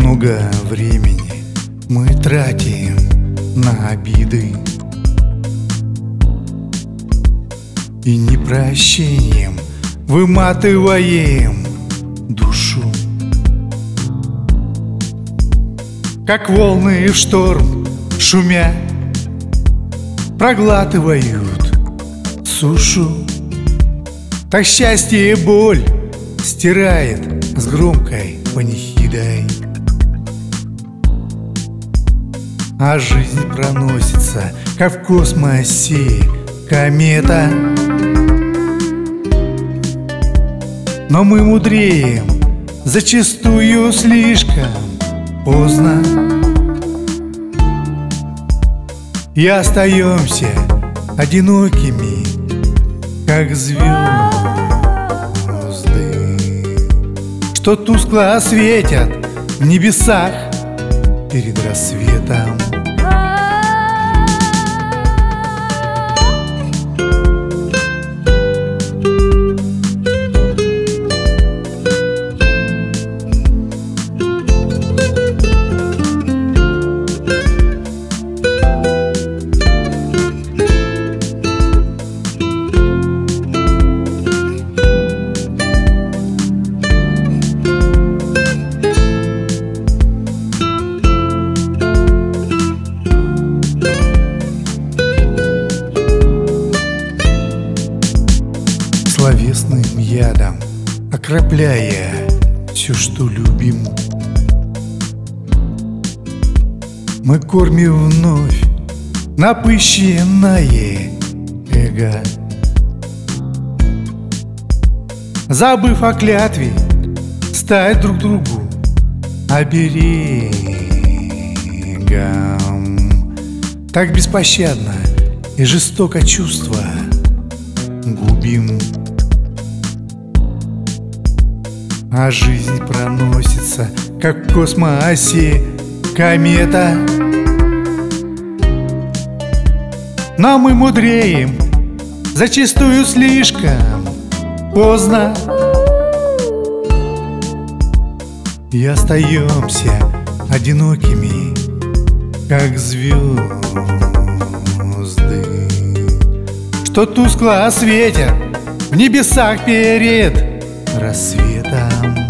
Много времени мы тратим на обиды И непрощением выматываем душу. Как волны в шторм шумя Проглатывают сушу. Так счастье и боль стирает с громкой панихидой А жизнь проносится, как в космосе. Комета. Но мы мудреем, зачастую слишком поздно. И остаемся одинокими, как звезды. Что тускло осветят в небесах перед рассветом словесным ядом, окропляя все, что любим. Мы кормим вновь напыщенное эго. Забыв о клятве, стать друг другу оберегом. Так беспощадно и жестоко чувство губим. А жизнь проносится, как в космосе. Комета. Но мы мудреем, зачастую слишком поздно. И остаемся одинокими, как звезды. Что тускло осветят в небесах перед рассветом